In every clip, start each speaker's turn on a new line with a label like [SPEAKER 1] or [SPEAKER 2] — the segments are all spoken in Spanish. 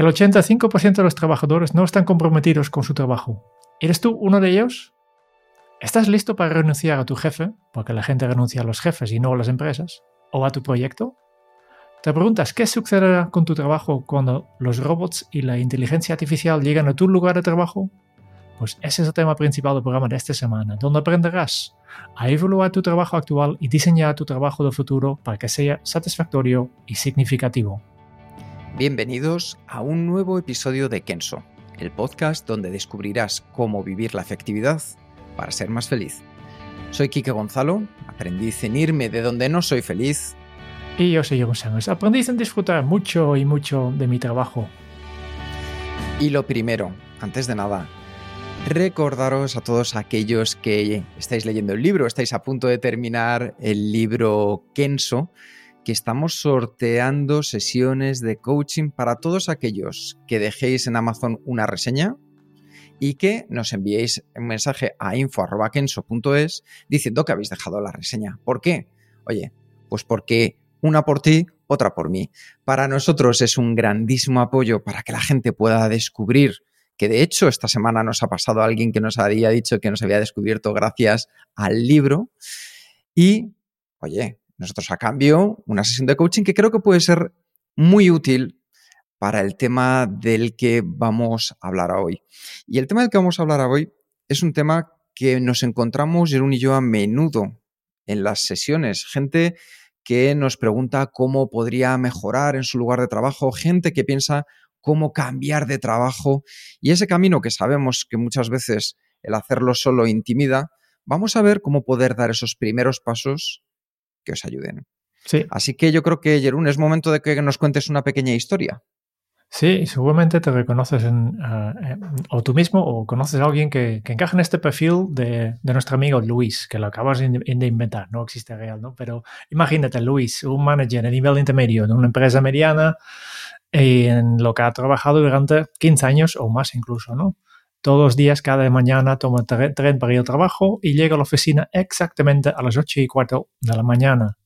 [SPEAKER 1] El 85% de los trabajadores no están comprometidos con su trabajo. ¿Eres tú uno de ellos? ¿Estás listo para renunciar a tu jefe, porque la gente renuncia a los jefes y no a las empresas, o a tu proyecto? ¿Te preguntas qué sucederá con tu trabajo cuando los robots y la inteligencia artificial llegan a tu lugar de trabajo? Pues ese es el tema principal del programa de esta semana, donde aprenderás a evaluar tu trabajo actual y diseñar tu trabajo del futuro para que sea satisfactorio y significativo.
[SPEAKER 2] Bienvenidos a un nuevo episodio de Kenso, el podcast donde descubrirás cómo vivir la efectividad para ser más feliz. Soy Kike Gonzalo, aprendiz en irme de donde no soy feliz.
[SPEAKER 1] Y yo soy Jeroen Sánchez, aprendiz en disfrutar mucho y mucho de mi trabajo.
[SPEAKER 2] Y lo primero, antes de nada, recordaros a todos aquellos que estáis leyendo el libro, estáis a punto de terminar el libro Kenso, que estamos sorteando sesiones de coaching para todos aquellos que dejéis en Amazon una reseña y que nos enviéis un mensaje a info.kenso.es diciendo que habéis dejado la reseña. ¿Por qué? Oye, pues porque una por ti, otra por mí. Para nosotros es un grandísimo apoyo para que la gente pueda descubrir que de hecho esta semana nos ha pasado alguien que nos había dicho que nos había descubierto gracias al libro. Y, oye, nosotros a cambio, una sesión de coaching que creo que puede ser muy útil para el tema del que vamos a hablar hoy. Y el tema del que vamos a hablar hoy es un tema que nos encontramos Jerún y yo a menudo en las sesiones. Gente que nos pregunta cómo podría mejorar en su lugar de trabajo, gente que piensa cómo cambiar de trabajo y ese camino que sabemos que muchas veces el hacerlo solo intimida, vamos a ver cómo poder dar esos primeros pasos que os ayuden.
[SPEAKER 1] Sí.
[SPEAKER 2] Así que yo creo que, Jerún, es momento de que nos cuentes una pequeña historia.
[SPEAKER 1] Sí, seguramente te reconoces en, uh, o tú mismo o conoces a alguien que, que encaja en este perfil de, de, nuestro amigo Luis, que lo acabas de inventar, no existe real, ¿no? Pero imagínate, Luis, un manager a nivel intermedio de una empresa mediana en lo que ha trabajado durante 15 años o más incluso, ¿no? Todos los días, cada mañana, toma el tren para ir al trabajo y llega a la oficina exactamente a las 8 y cuarto de la mañana.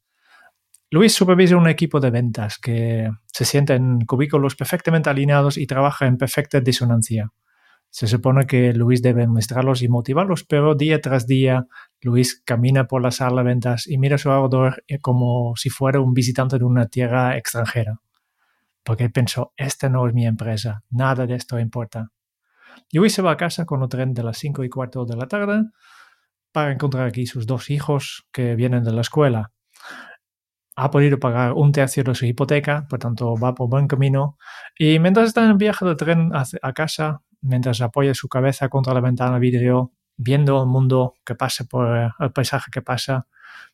[SPEAKER 1] Luis supervisa un equipo de ventas que se sienta en cubículos perfectamente alineados y trabaja en perfecta disonancia. Se supone que Luis debe mostrarlos y motivarlos, pero día tras día Luis camina por la sala de ventas y mira a su alrededor como si fuera un visitante de una tierra extranjera. Porque pensó, esta no es mi empresa, nada de esto importa. Luis se va a casa con un tren de las 5 y cuarto de la tarde para encontrar aquí sus dos hijos que vienen de la escuela ha podido pagar un tercio de su hipoteca, por tanto va por buen camino. Y mientras está en el viaje de tren a casa, mientras apoya su cabeza contra la ventana vidrio, viendo el mundo que pasa por el paisaje que pasa,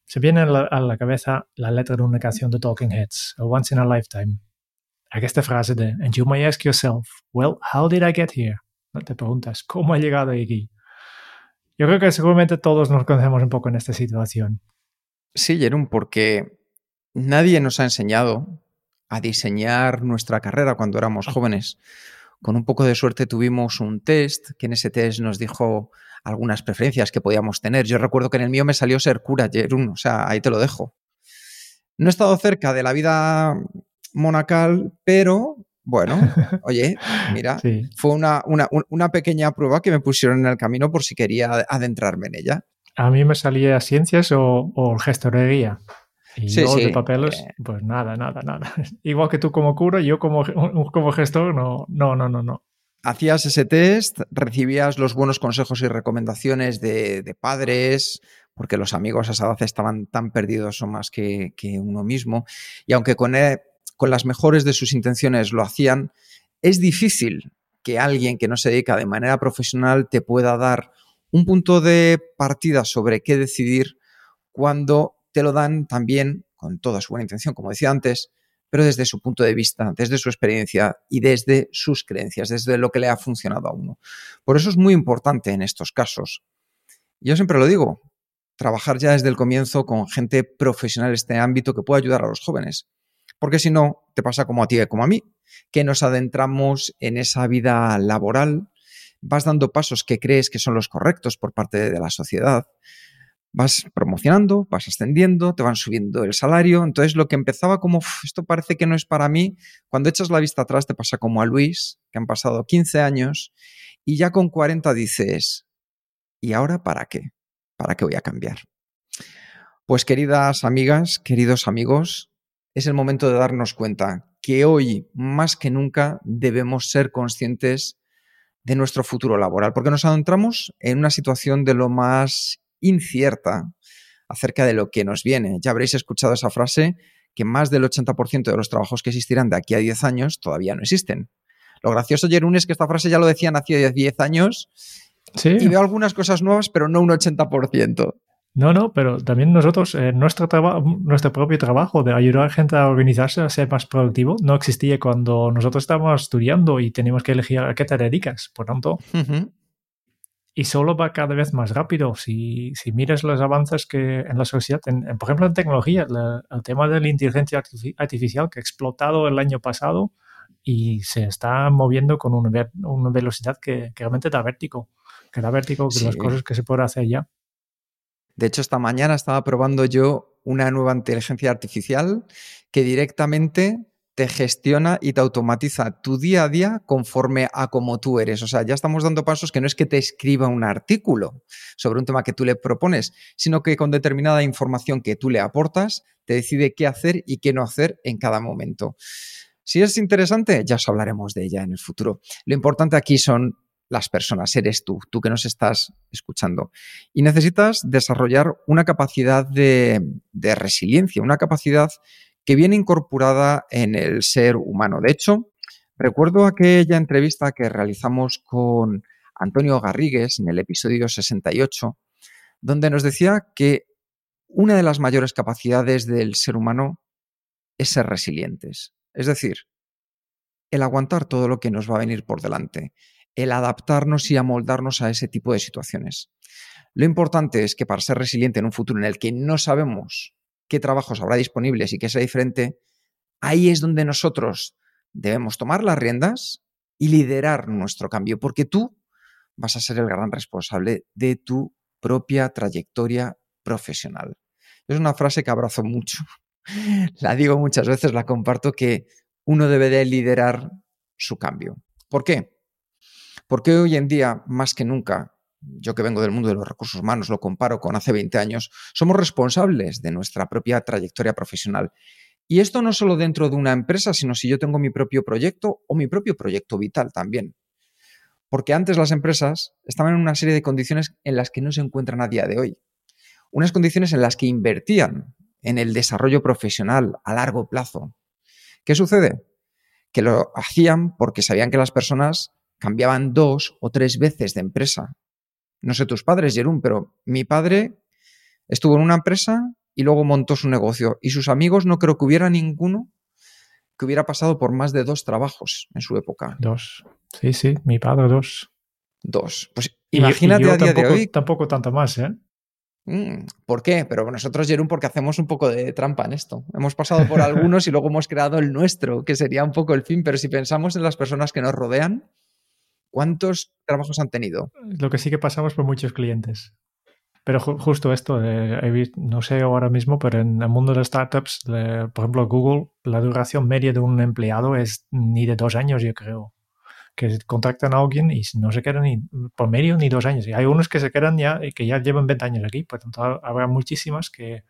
[SPEAKER 1] se viene a la, cabeza la letra de una canción de Talking Heads, Once in a Lifetime. Esta frase de, and you may ask yourself, well, how did I get here? No te preguntas, ¿cómo he llegado aquí? Yo creo que seguramente todos nos conocemos un poco en esta situación.
[SPEAKER 2] Sí, Jerón, porque nadie nos ha enseñado a diseñar nuestra carrera cuando éramos jóvenes. Con un poco de suerte tuvimos un test, que en ese test nos dijo algunas preferencias que podíamos tener. Yo recuerdo que en el mío me salió ser cura, Jerún, o sea, ahí te lo dejo. No he estado cerca de la vida monacal, pero bueno, oye, mira, sí. fue una, una, una, pequeña prueba que me pusieron en el camino por si quería adentrarme en ella.
[SPEAKER 1] A mí me salía ciencias o, o gestorería. Y
[SPEAKER 2] Sí,
[SPEAKER 1] yo
[SPEAKER 2] sí,
[SPEAKER 1] de papeles,
[SPEAKER 2] eh.
[SPEAKER 1] pues nada, nada, nada. Igual que tú como cura, yo como, como gestor, no, no, no, no, no.
[SPEAKER 2] Hacías ese test, recibías los buenos consejos y recomendaciones de, de padres, porque los amigos a esa edad estaban tan perdidos o más que, que uno mismo. Y aunque con, él, con las mejores de sus intenciones lo hacían, es difícil que alguien que no se dedica de manera profesional te pueda dar un punto de partida sobre qué decidir cuando te lo dan también con toda su buena intención, como decía antes, pero desde su punto de vista, desde su experiencia y desde sus creencias, desde lo que le ha funcionado a uno. Por eso es muy importante en estos casos. Yo siempre lo digo, trabajar ya desde el comienzo con gente profesional en este ámbito que pueda ayudar a los jóvenes. Porque si no, te pasa como a ti y como a mí, que nos adentramos en esa vida laboral, vas dando pasos que crees que son los correctos por parte de la sociedad, vas promocionando, vas ascendiendo, te van subiendo el salario. Entonces, lo que empezaba como, esto parece que no es para mí, cuando echas la vista atrás te pasa como a Luis, que han pasado 15 años, y ya con 40 dices, ¿y ahora para qué? ¿Para qué voy a cambiar? Pues queridas amigas, queridos amigos, es el momento de darnos cuenta que hoy, más que nunca, debemos ser conscientes de nuestro futuro laboral, porque nos adentramos en una situación de lo más incierta acerca de lo que nos viene. Ya habréis escuchado esa frase que más del 80% de los trabajos que existirán de aquí a 10 años todavía no existen. Lo gracioso, Jerún, es que esta frase ya lo decían hace 10 años y veo algunas cosas nuevas, pero no un 80%.
[SPEAKER 1] No, no, pero también nosotros, eh, nuestro, nuestro propio trabajo de ayudar a la gente a organizarse, a ser más productivo, no existía cuando nosotros estábamos estudiando y teníamos que elegir a qué te dedicas. Por tanto, y solo va cada vez más rápido. Si, si miras los avances que en la sociedad, por ejemplo en tecnología, el tema de la inteligencia artificial que ha explotado el año pasado y se está moviendo con una, una velocidad que, realmente da vértigo, que da vértigo de las cosas que se puede hacer ya.
[SPEAKER 2] De hecho, esta mañana estaba probando yo una nueva inteligencia artificial que directamente te gestiona y te automatiza tu día a día conforme a como tú eres. O sea, ya estamos dando pasos que no es que te escriba un artículo sobre un tema que tú le propones, sino que con determinada información que tú le aportas, te decide qué hacer y qué no hacer en cada momento. Si es interesante, ya os hablaremos de ella en el futuro. Lo importante aquí son las personas, eres tú, tú que nos estás escuchando. Y necesitas desarrollar una capacidad de, de resiliencia, una capacidad que viene incorporada en el ser humano. De hecho, recuerdo aquella entrevista que realizamos con Antonio Garrigues en el episodio 68, donde nos decía que una de las mayores capacidades del ser humano es ser resilientes. Es decir, el aguantar todo lo que nos va a venir por delante, el adaptarnos y amoldarnos a ese tipo de situaciones. Lo importante es que para ser resiliente en un futuro en el que no sabemos qué trabajos habrá disponibles y qué sea diferente, ahí es donde nosotros debemos tomar las riendas y liderar nuestro cambio, porque tú vas a ser el gran responsable de tu propia trayectoria profesional. Es una frase que abrazo mucho. La digo muchas veces, la comparto, que uno debe de liderar su cambio. ¿Por qué? Porque hoy en día, más que nunca, yo que vengo del mundo de los recursos humanos, lo comparo con hace 20 años, somos responsables de nuestra propia trayectoria profesional. Y esto no solo dentro de una empresa, sino si yo tengo mi propio proyecto o mi propio proyecto vital también. Porque antes las empresas estaban en una serie de condiciones en las que no se encuentran a día de hoy. Unas condiciones en las que invertían en el desarrollo profesional a largo plazo. ¿Qué sucede? Que lo hacían porque sabían que las personas cambiaban dos o tres veces de empresa no sé tus padres, Jerún, pero mi padre estuvo en una empresa y luego montó su negocio. Y sus amigos no creo que hubiera ninguno que hubiera pasado por más de dos trabajos en su época.
[SPEAKER 1] Dos. Sí, sí, mi padre dos.
[SPEAKER 2] Dos. Pues imagínate a día
[SPEAKER 1] de
[SPEAKER 2] hoy.
[SPEAKER 1] Tampoco tanto más, ¿eh?
[SPEAKER 2] Mm, ¿Por qué? Pero nosotros, Jerún, porque hacemos un poco de trampa en esto. Hemos pasado por algunos y luego hemos creado el nuestro, que sería un poco el fin. Pero si pensamos en las personas que nos rodean, ¿Cuántos trabajos han tenido?
[SPEAKER 1] Lo que sí que pasamos por muchos clientes. Pero justo esto, eh, no sé ahora mismo, pero en el mundo de startups, por ejemplo, Google, la duración media de un empleado es ni de dos años, yo creo. Que contactan a alguien y no se quedan ni por medio ni dos años. Y hay unos que se quedan ya y que ya llevan 20 años aquí. Por tanto, habrá muchísimas que,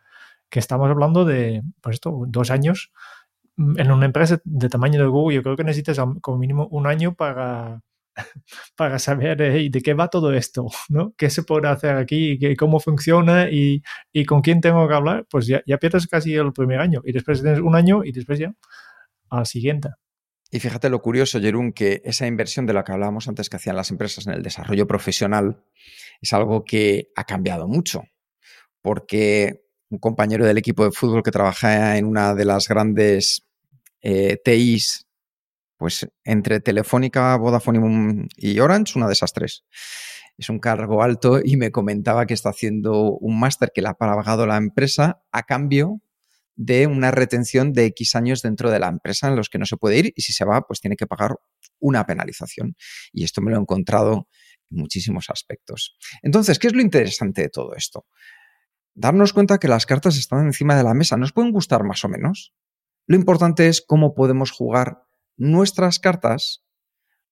[SPEAKER 1] que estamos hablando de, pues esto, dos años. En una empresa de tamaño de Google, yo creo que necesitas como mínimo un año para, para saber de qué va todo esto, ¿no? ¿Qué se puede hacer aquí? ¿Cómo funciona? Y, con quién tengo que hablar? Pues ya, ya, pierdes casi el primer año y después tienes un año y después ya al siguiente.
[SPEAKER 2] Y fíjate lo curioso, Jerún, que esa inversión de la que hablábamos antes que hacían las empresas en el desarrollo profesional es algo que ha cambiado mucho, porque un compañero del equipo de fútbol que trabaja en una de las grandes eh, TIs, pues entre Telefónica, Vodafone y Orange, una de esas tres. Es un cargo alto y me comentaba que está haciendo un máster que le ha pagado la empresa a cambio de una retención de X años dentro de la empresa en los que no se puede ir y si se va, pues tiene que pagar una penalización. Y esto me lo he encontrado en muchísimos aspectos. Entonces, ¿qué es lo interesante de todo esto? Darnos cuenta que las cartas están encima de la mesa. Nos pueden gustar más o menos. Lo importante es cómo podemos jugar nuestras cartas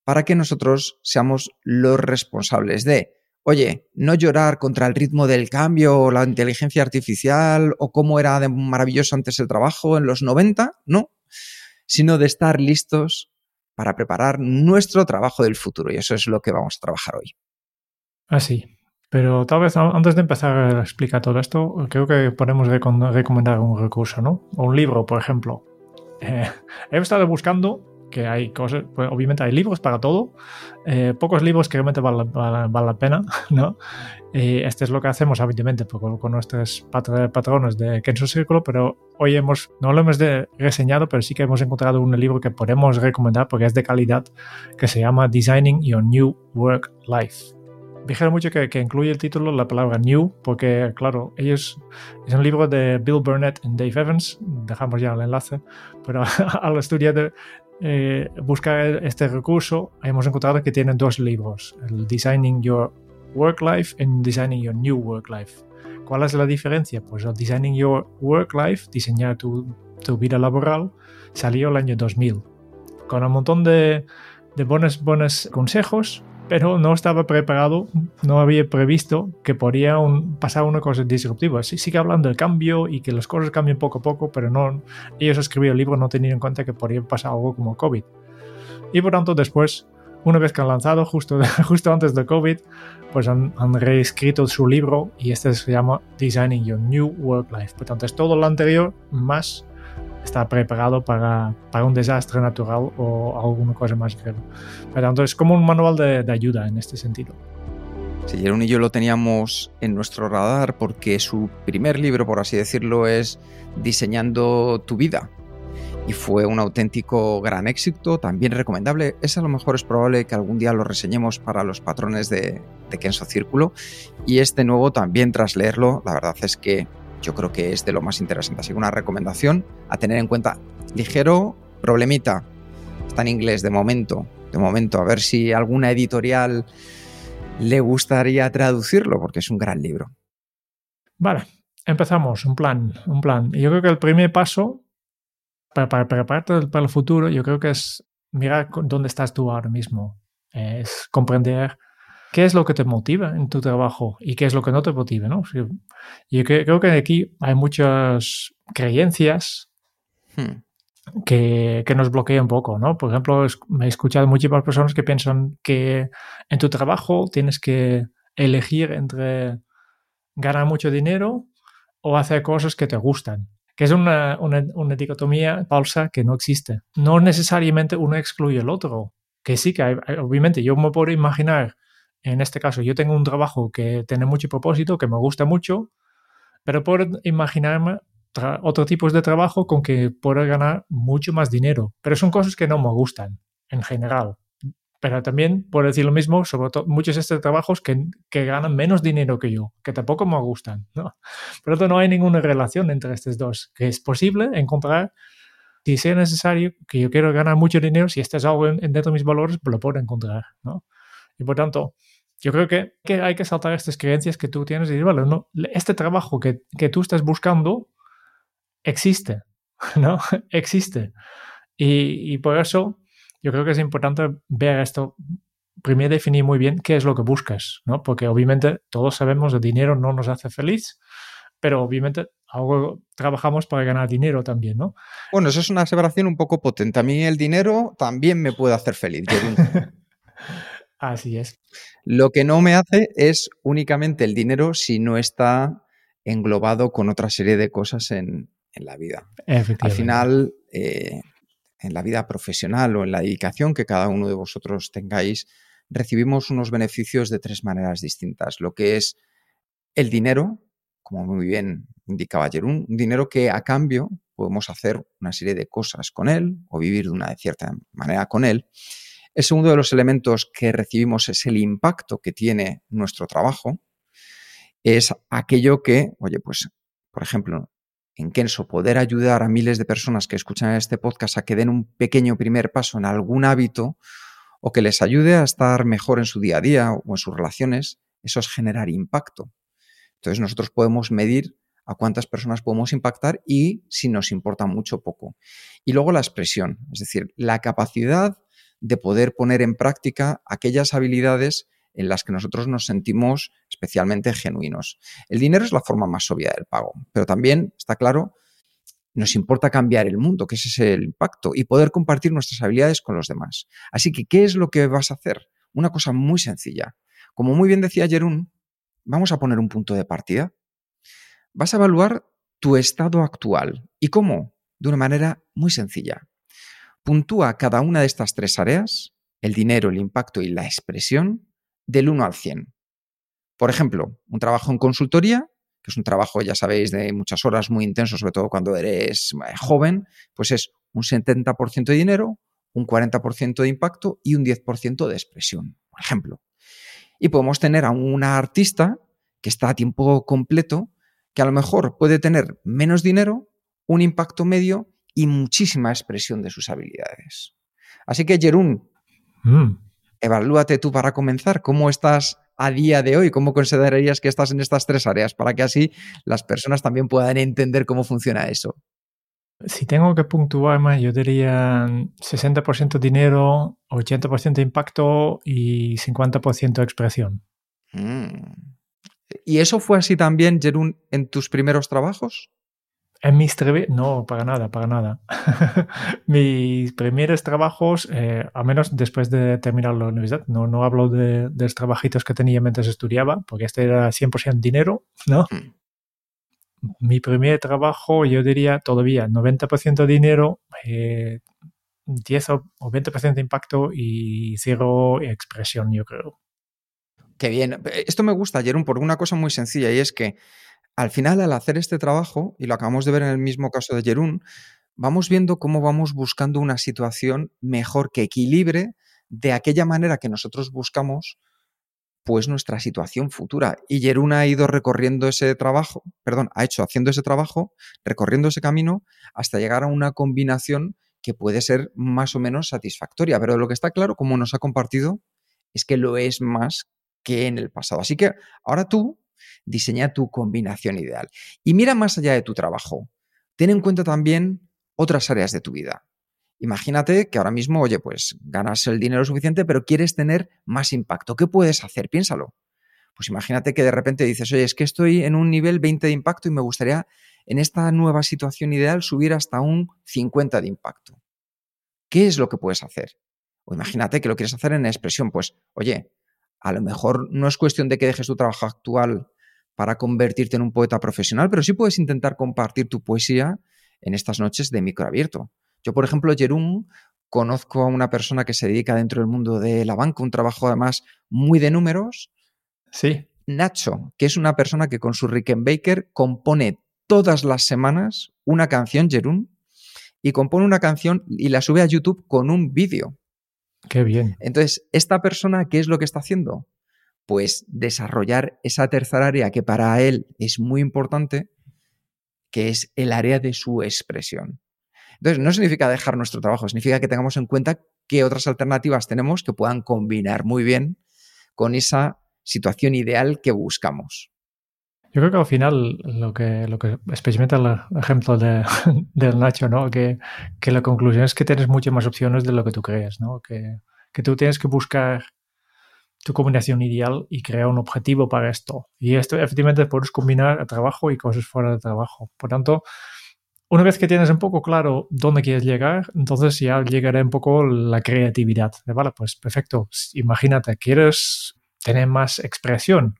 [SPEAKER 2] para que nosotros seamos los responsables de oye, no llorar contra el ritmo del cambio o la inteligencia artificial o cómo era maravilloso antes el trabajo en los 90, no, sino de estar listos para preparar nuestro trabajo del futuro. Y eso es lo que vamos a trabajar hoy.
[SPEAKER 1] Así. Ah, Pero tal vez antes de empezar a explicar todo esto, creo que podemos recomendar un recurso, ¿no? O un libro, por ejemplo. He estado buscando que hay cosas, pues obviamente hay libros para todo, eh, pocos libros que realmente valen vale, la pena, ¿no? Y este es lo que hacemos habitualmente con, con nuestros patrones de Kenzo Círculo, pero hoy hemos, no lo hemos de, reseñado, pero sí que hemos encontrado un libro que podemos recomendar porque es de calidad, que se llama Designing Your New Work Life. Dijeron mucho que, que, incluye el título la palabra new, porque, claro, ellos es un libro de Bill Burnett y Dave Evans, dejamos ya el enlace, pero al estudiar eh, buscar este recurso, hemos encontrado que tienen dos libros, el Designing Your Work Life y Designing Your New Work Life. ¿Cuál es la diferencia? Pues el Designing Your Work Life, diseñar tu, tu vida laboral, salió el año 2000, con un montón de, de buenos, buenos consejos pero no estaba preparado, no había previsto que podría pasar una cosa disruptiva. Sí, sigue hablando del cambio y que las cosas cambian poco a poco, pero no, ellos escribieron el libro no teniendo en cuenta que podría pasar algo como COVID. Y por tanto, después, una vez que han lanzado, justo, justo antes de COVID, pues han, han, reescrito su libro y este se llama Designing Your New Work Life. Por tanto, es todo lo anterior más está preparado para, para, un desastre natural o alguna cosa más grave. Pero es como un manual de, ayuda en este sentido.
[SPEAKER 2] Sí, Jerón y yo lo teníamos en nuestro radar porque su primer libro, por así decirlo, es Diseñando tu vida. Y fue un auténtico gran éxito, también recomendable. Ese a lo mejor es probable que algún día lo reseñemos para los patrones de, de Kenso Círculo. Y este nuevo también tras leerlo, la verdad es que yo creo que es de lo más interesante. Así que una recomendación a tener en cuenta. Ligero, problemita. Está en inglés de momento. De momento, a ver si alguna editorial le gustaría traducirlo, porque es un gran libro.
[SPEAKER 1] Vale, empezamos. Un plan, un plan. Yo creo que el primer paso para, para prepararte para el futuro, yo creo que es mirar dónde estás tú ahora mismo. Es comprender qué es lo que te motiva en tu trabajo y qué es lo que no te motiva, ¿no? Yo creo que aquí hay muchas creencias hmm. que, que, nos bloquean un poco, ¿no? Por ejemplo, me he escuchado muchísimas personas que piensan que en tu trabajo tienes que elegir entre ganar mucho dinero o hacer cosas que te gustan que es una, una, una dicotomía falsa que no existe. No necesariamente uno excluye el otro, que sí que hay, obviamente yo me puedo imaginar en este caso, yo tengo un trabajo que tiene mucho propósito, que me gusta mucho, pero puedo imaginarme otros tipos de trabajo con que puedo ganar mucho más dinero. Pero son cosas que no me gustan en general. Pero también puedo decir lo mismo sobre muchos de estos trabajos que, que, ganan menos dinero que yo, que tampoco me gustan. ¿no? Por lo tanto, no hay ninguna relación entre estos dos, que es posible encontrar, si sea necesario, que yo quiero ganar mucho dinero, si este es algo dentro de mis valores, lo puedo encontrar. ¿no? Y por tanto, yo creo que, que, hay que saltar estas creencias que tú tienes y decir, vale, no, este trabajo que, que tú estás buscando existe, ¿no? existe. Y, y, por eso yo creo que es importante ver esto, primero definir muy bien qué es lo que buscas, ¿no? Porque obviamente todos sabemos que el dinero no nos hace feliz, pero obviamente trabajamos para ganar dinero también, ¿no?
[SPEAKER 2] Bueno, eso es una aseveración un poco potente. A mí el dinero también me puede hacer feliz.
[SPEAKER 1] Así es.
[SPEAKER 2] Lo que no me hace es únicamente el dinero si no está englobado con otra serie de cosas en, en la vida. Al final, eh, en la vida profesional o en la dedicación que cada uno de vosotros tengáis, recibimos unos beneficios de tres maneras distintas. Lo que es el dinero, como muy bien indicaba Jerún, un dinero que a cambio podemos hacer una serie de cosas con él o vivir de una cierta manera con él. El segundo de los elementos que recibimos es el impacto que tiene nuestro trabajo. Es aquello que, oye, pues, por ejemplo, en Kenso, poder ayudar a miles de personas que escuchan este podcast a que den un pequeño primer paso en algún hábito o que les ayude a estar mejor en su día a día o en sus relaciones, eso es generar impacto. Entonces nosotros podemos medir a cuántas personas podemos impactar y si nos importa mucho o poco. Y luego la expresión, es decir, la capacidad de poder poner en práctica aquellas habilidades en las que nosotros nos sentimos especialmente genuinos. El dinero es la forma más obvia del pago, pero también está claro, nos importa cambiar el mundo, que ese es el impacto, y poder compartir nuestras habilidades con los demás. Así que, ¿qué es lo que vas a hacer? Una cosa muy sencilla. Como muy bien decía Jerún, vamos a poner un punto de partida vas a evaluar tu estado actual. ¿Y cómo? De una manera muy sencilla. Puntúa cada una de estas tres áreas, el dinero, el impacto y la expresión, del 1 al 100. Por ejemplo, un trabajo en consultoría, que es un trabajo, ya sabéis, de muchas horas, muy intenso, sobre todo cuando eres eh, joven, pues es un 70% de dinero, un 40% de impacto y un 10% de expresión, por ejemplo. Y podemos tener a una artista que está a tiempo completo que a lo mejor puede tener menos dinero, un impacto medio y muchísima expresión de sus habilidades. Así que, Jerún, mm. evalúate tú para comenzar. ¿Cómo estás a día de hoy? ¿Cómo considerarías que estás en estas tres áreas? Para que así las personas también puedan entender cómo funciona eso.
[SPEAKER 1] Si tengo que puntuar más, yo diría 60% dinero, 80% impacto y 50% expresión.
[SPEAKER 2] Mm. ¿Y eso fue así también, Jerún, en tus primeros trabajos?
[SPEAKER 1] En mis no, para nada, para nada. mis primeros trabajos, eh, al menos después de terminar la universidad, no, no hablo de, los trabajitos que tenía mientras estudiaba, porque este era 100% dinero, ¿no? Mm. Mi primer trabajo, yo diría todavía 90% dinero, 10 eh, o 20% de impacto y cero expresión, yo creo.
[SPEAKER 2] Qué bien. Esto me gusta, Jerón, por una cosa muy sencilla y es que al final, al hacer este trabajo, y lo acabamos de ver en el mismo caso de Jerún, vamos viendo cómo vamos buscando una situación mejor que equilibre de aquella manera que nosotros buscamos pues nuestra situación futura. Y Jerún ha ido recorriendo ese trabajo, perdón, ha hecho haciendo ese trabajo, recorriendo ese camino hasta llegar a una combinación que puede ser más o menos satisfactoria. Pero lo que está claro, como nos ha compartido, es que lo es más que en el pasado. Así que ahora tú diseña tu combinación ideal y mira más allá de tu trabajo. Ten en cuenta también otras áreas de tu vida. Imagínate que ahora mismo, oye, pues ganas el dinero suficiente, pero quieres tener más impacto. ¿Qué puedes hacer? Piénsalo. Pues imagínate que de repente dices, oye, es que estoy en un nivel 20 de impacto y me gustaría en esta nueva situación ideal subir hasta un 50 de impacto. ¿Qué es lo que puedes hacer? O imagínate que lo quieres hacer en expresión, pues, oye, a lo mejor no es cuestión de que dejes tu trabajo actual para convertirte en un poeta profesional, pero sí puedes intentar compartir tu poesía en estas noches de micro abierto. Yo, por ejemplo, Jerún, conozco a una persona que se dedica dentro del mundo de la banca, un trabajo además muy de números.
[SPEAKER 1] Sí.
[SPEAKER 2] Nacho, que es una persona que con su Rickenbacker compone todas las semanas una canción, Jerún, y compone una canción y la sube a YouTube con un vídeo.
[SPEAKER 1] Qué bien.
[SPEAKER 2] Entonces, esta persona, ¿qué es lo que está haciendo? Pues desarrollar esa tercera área que para él es muy importante, que es el área de su expresión. Entonces, no significa dejar nuestro trabajo, significa que tengamos en cuenta qué otras alternativas tenemos que puedan combinar muy bien con esa situación ideal que buscamos.
[SPEAKER 1] Yo creo que al final lo que, lo que experimenta el ejemplo de, del Nacho, ¿no? Que, que, la conclusión es que tienes muchas más opciones de lo que tú crees, ¿no? Que, que tú tienes que buscar tu combinación ideal y crear un objetivo para esto. Y esto efectivamente puedes combinar trabajo y cosas fuera de trabajo. Por tanto, una vez que tienes un poco claro dónde quieres llegar, entonces ya llegará un poco la creatividad. Vale, pues perfecto. Imagínate, quieres tener más expresión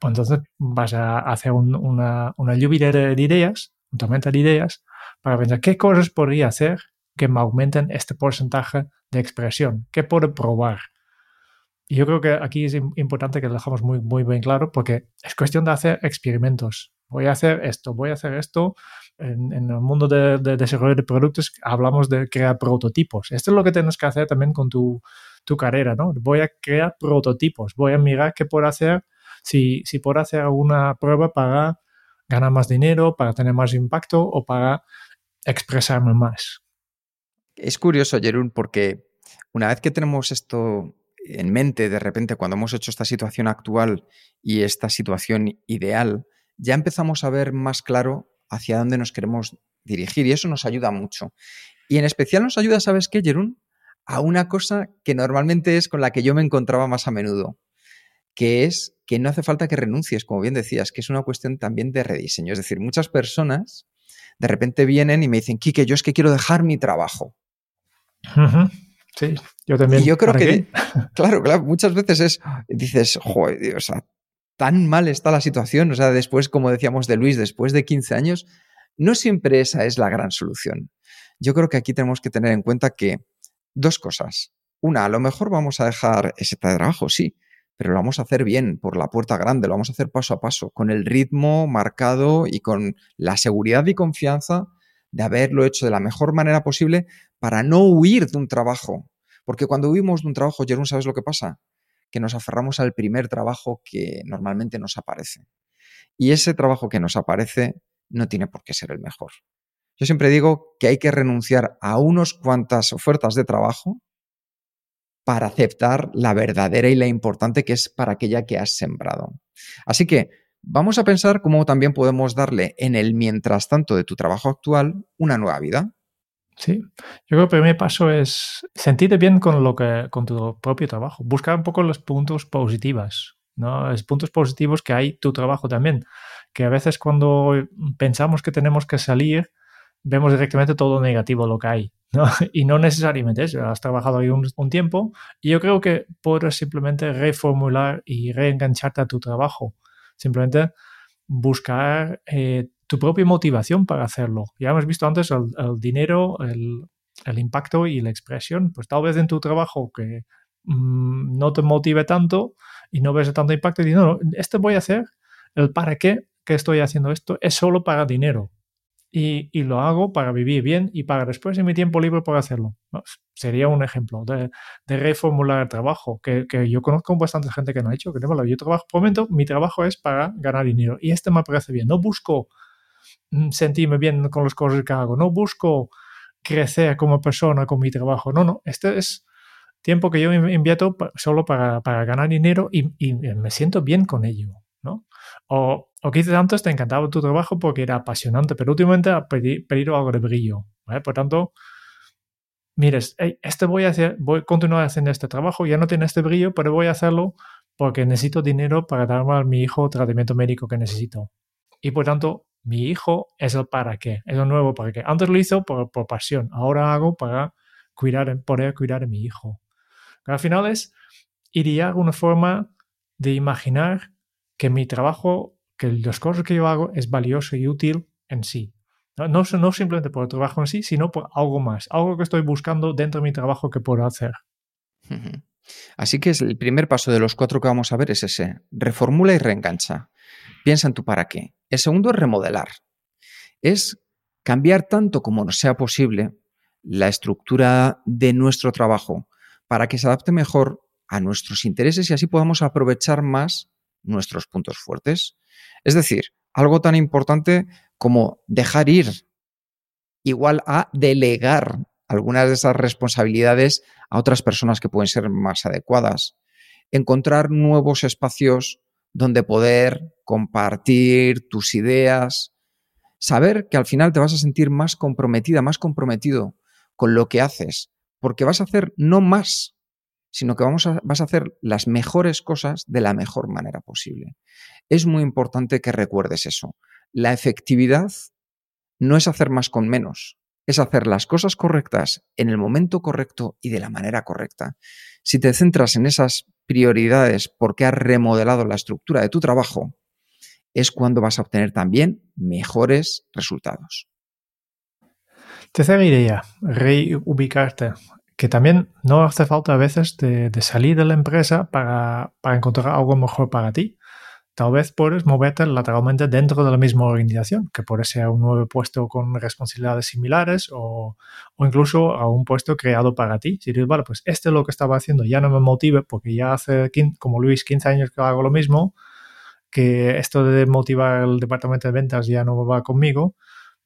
[SPEAKER 1] pues entonces vas a hacer una, lluvia de, ideas, una tormenta de ideas, para pensar qué cosas podría hacer que me aumenten este porcentaje de expresión? ¿Qué puedo probar? Y yo creo que aquí es importante que lo dejamos muy, muy bien claro porque es cuestión de hacer experimentos. Voy a hacer esto, voy a hacer esto. En, el mundo de, desarrollo de productos hablamos de crear prototipos. Esto es lo que tienes que hacer también con tu, tu carrera, ¿no? Voy a crear prototipos, voy a mirar qué puedo hacer, si, si puedo hacer alguna prueba para ganar más dinero, para tener más impacto o para expresarme más.
[SPEAKER 2] Es curioso, Jerún, porque una vez que tenemos esto en mente, de repente, cuando hemos hecho esta situación actual y esta situación ideal, ya empezamos a ver más claro hacia dónde nos queremos dirigir y eso nos ayuda mucho. Y en especial nos ayuda, ¿sabes qué, Jerún? A una cosa que normalmente es con la que yo me encontraba más a menudo, que es que no hace falta que renuncies, como bien decías, que es una cuestión también de rediseño. Es decir, muchas personas de repente vienen y me dicen, Kike, yo es que quiero dejar mi trabajo.
[SPEAKER 1] Sí, yo también.
[SPEAKER 2] Y yo creo que, claro, claro, muchas veces es, dices, joder, o sea, tan mal está la situación, o sea, después, como decíamos de Luis, después de 15 años, no siempre esa es la gran solución. Yo creo que aquí tenemos que tener en cuenta que dos cosas. Una, a lo mejor vamos a dejar ese trabajo, sí, pero lo vamos a hacer bien, por la puerta grande, lo vamos a hacer paso a paso, con el ritmo marcado y con la seguridad y confianza de haberlo hecho de la mejor manera posible para no huir de un trabajo. Porque cuando huimos de un trabajo, Jerón, ¿sabes lo que pasa? Que nos aferramos al primer trabajo que normalmente nos aparece. Y ese trabajo que nos aparece no tiene por qué ser el mejor. Yo siempre digo que hay que renunciar a unos cuantas ofertas de trabajo para aceptar la verdadera y la importante que es para aquella que has sembrado. Así que vamos a pensar cómo también podemos darle en el mientras tanto de tu trabajo actual una nueva vida.
[SPEAKER 1] Sí, yo creo que el primer paso es sentirte bien con lo que con tu propio trabajo, buscar un poco los puntos positivos, ¿no? Los puntos positivos que hay tu trabajo también, que a veces cuando pensamos que tenemos que salir vemos directamente todo negativo lo que hay. ¿no? Y no necesariamente eso, has trabajado ahí un, tiempo y yo creo que puedes simplemente reformular y reengancharte a tu trabajo. Simplemente buscar eh, tu propia motivación para hacerlo. Ya hemos visto antes el, dinero, el, impacto y la expresión. Pues tal vez en tu trabajo que mm, no te motive tanto y no ves tanto impacto, y no, no, esto voy a hacer, el para qué que estoy haciendo esto es solo para dinero y, lo hago para vivir bien y para después en mi tiempo libre poder hacerlo. Sería un ejemplo de, reformular el trabajo, que, yo conozco bastante gente que no ha hecho, que yo trabajo, por momento, mi trabajo es para ganar dinero y este me parece bien. No busco mm, sentirme bien con las cosas que hago, no busco crecer como persona con mi trabajo, no, no, este es tiempo que yo invierto solo para, ganar dinero y, y me siento bien con ello, ¿no? O, o quizás antes te encantaba tu trabajo porque era apasionante, pero últimamente ha perdido algo de brillo. Por tanto, mires, este voy a hacer, voy a continuar haciendo este trabajo, ya no tiene este brillo, pero voy a hacerlo porque necesito dinero para darme a mi hijo el tratamiento médico que necesito. Y por tanto, mi hijo es el para qué, es el nuevo para qué. Antes lo hizo por, por pasión, ahora hago para cuidar, poder cuidar a mi hijo. al final es iría una forma de imaginar que mi trabajo, que las cosas que yo hago es valioso y útil en sí. No, no, simplemente por el trabajo en sí, sino por algo más, algo que estoy buscando dentro de mi trabajo que puedo hacer.
[SPEAKER 2] Así que es el primer paso de los cuatro que vamos a ver es ese, reformula y reengancha. Piensa en tu para qué. El segundo es remodelar. Es cambiar tanto como nos sea posible la estructura de nuestro trabajo para que se adapte mejor a nuestros intereses y así podamos aprovechar más nuestros puntos fuertes. Es decir, algo tan importante como dejar ir, igual a delegar algunas de esas responsabilidades a otras personas que pueden ser más adecuadas. Encontrar nuevos espacios donde poder compartir tus ideas. Saber que al final te vas a sentir más comprometida, más comprometido con lo que haces, porque vas a hacer no más, sino que vamos a, vas a hacer las mejores cosas de la mejor manera posible. Es muy importante que recuerdes eso. La efectividad no es hacer más con menos, es hacer las cosas correctas en el momento correcto y de la manera correcta. Si te centras en esas prioridades porque has remodelado la estructura de tu trabajo, es cuando vas a obtener también mejores resultados.
[SPEAKER 1] Tercera idea, reubicarte. Que también no hace falta a veces de, salir de la empresa para, para encontrar algo mejor para ti tal vez puedes moverte lateralmente dentro de la misma organización, que puede ser un nuevo puesto con responsabilidades similares o, o, incluso a un puesto creado para ti. Si dices, vale, pues este es lo que estaba haciendo, ya no me motive porque ya hace, 15, como Luis, 15 años que hago lo mismo, que esto de motivar el departamento de ventas ya no va conmigo,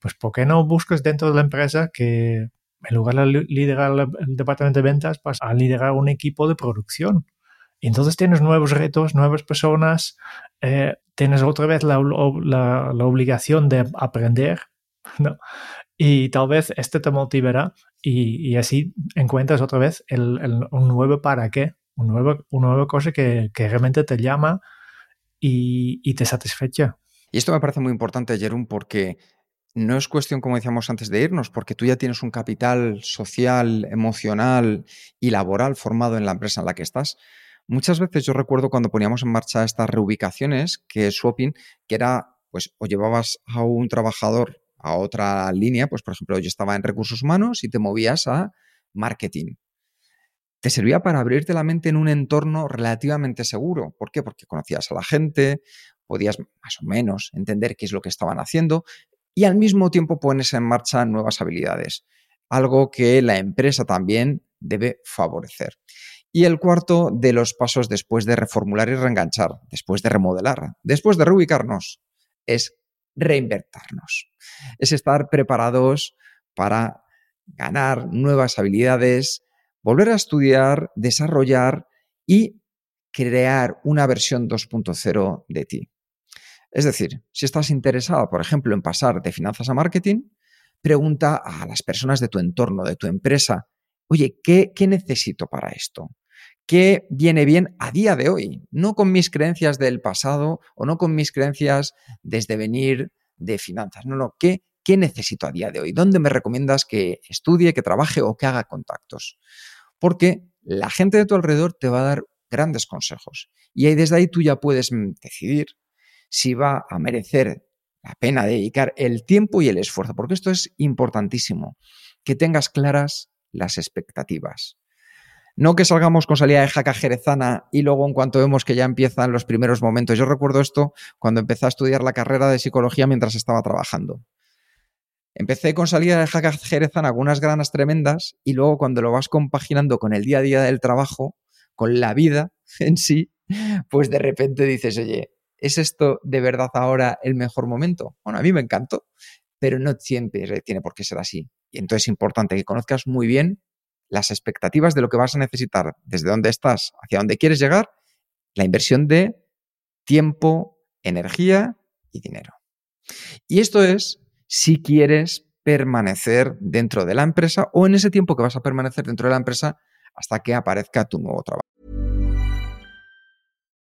[SPEAKER 1] pues ¿por qué no buscas dentro de la empresa que en lugar de liderar el departamento de ventas, vas a liderar un equipo de producción? Y entonces tienes nuevos retos, nuevas personas, eh, tienes otra vez la, la, la, obligación de aprender, ¿no? Y tal vez este te motivará y, y así encuentras otra vez el, el, un nuevo para qué, un nuevo, una nueva cosa que, que realmente te llama y, y, te satisfecha.
[SPEAKER 2] Y esto me parece muy importante, Jerón, porque no es cuestión, como decíamos antes de irnos, porque tú ya tienes un capital social, emocional y laboral formado en la empresa en la que estás Muchas veces yo recuerdo cuando poníamos en marcha estas reubicaciones que swapping, que era, pues, o llevabas a un trabajador a otra línea, pues, por ejemplo, yo estaba en recursos humanos y te movías a marketing. Te servía para abrirte la mente en un entorno relativamente seguro. ¿Por qué? Porque conocías a la gente, podías más o menos entender qué es lo que estaban haciendo y al mismo tiempo pones en marcha nuevas habilidades, algo que la empresa también debe favorecer. Y el cuarto de los pasos después de reformular y reenganchar, después de remodelar, después de reubicarnos, es reinvertirnos. Es estar preparados para ganar nuevas habilidades, volver a estudiar, desarrollar y crear una versión 2.0 de ti. Es decir, si estás interesado, por ejemplo, en pasar de finanzas a marketing, pregunta a las personas de tu entorno, de tu empresa, oye, ¿qué, necesito para esto? qué viene bien a día de hoy, no con mis creencias del pasado o no con mis creencias desde venir de finanzas, no, no, ¿qué, qué necesito a día de hoy? ¿Dónde me recomiendas que estudie, que trabaje o que haga contactos? Porque la gente de tu alrededor te va a dar grandes consejos y ahí desde ahí tú ya puedes mm, decidir si va a merecer la pena dedicar el tiempo y el esfuerzo, porque esto es importantísimo, que tengas claras las expectativas. No que salgamos con salida de jaca jerezana y luego en cuanto vemos que ya empiezan los primeros momentos. Yo recuerdo esto cuando empecé a estudiar la carrera de psicología mientras estaba trabajando. Empecé con salida de jaca jerezana algunas granas tremendas y luego cuando lo vas compaginando con el día a día del trabajo, con la vida en sí, pues de repente dices, oye, ¿es esto de verdad ahora el mejor momento? Bueno, a mí me encantó, pero no siempre tiene por qué ser así. Y entonces es importante que conozcas muy bien las expectativas de lo que vas a necesitar, desde dónde estás, hacia dónde quieres llegar, la inversión de tiempo, energía y dinero. Y esto es si quieres permanecer dentro de la empresa o en ese tiempo que vas a permanecer dentro de la empresa hasta que aparezca tu nuevo trabajo.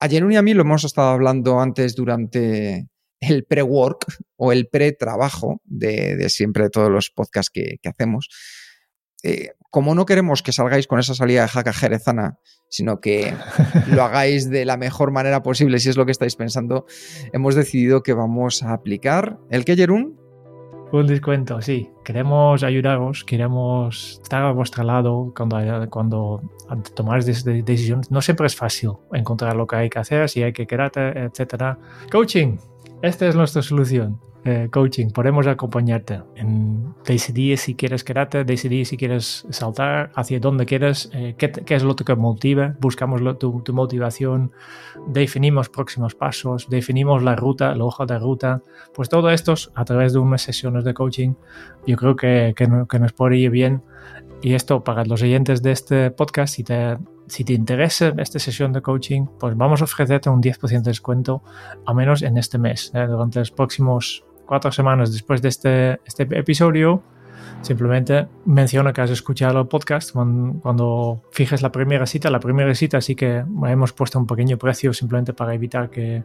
[SPEAKER 2] A Jenun y a mí lo hemos estado hablando antes durante el pre-work o el pre-trabajo de, de, siempre de todos los podcasts que, que hacemos. Eh, como no queremos que salgáis con esa salida de jaca jerezana, sino que lo hagáis de la mejor manera posible, si es lo que estáis pensando, hemos decidido que vamos a aplicar el que Jerún.
[SPEAKER 1] Un descuento, sí. Queremos ayudaros, queremos estar a vuestro lado cuando, cuando tomáis decisiones. No siempre es fácil encontrar lo que hay que hacer, si hay que quedarte, etc. Coaching, esta es nuestra solución. Eh, coaching, podemos acompañarte en decidir si quieres quedarte, decidir si quieres saltar, hacia dónde quieres, eh, qué, es lo que te motiva, buscamos tu, motivación, definimos próximos pasos, definimos la ruta, la hoja de ruta, pues todo esto a través de unas sesiones de coaching, yo creo que, que, que nos puede ir bien. Y esto para los oyentes de este podcast, si te si te interesa esta sesión de coaching, pues vamos a ofrecerte un 10% de descuento, al menos en este mes. ¿eh? Durante los próximos cuatro semanas después de este, este episodio, Simplemente menciona que has escuchado el podcast cuando, fijes la primera cita. La primera cita sí que hemos puesto un pequeño precio simplemente para evitar que,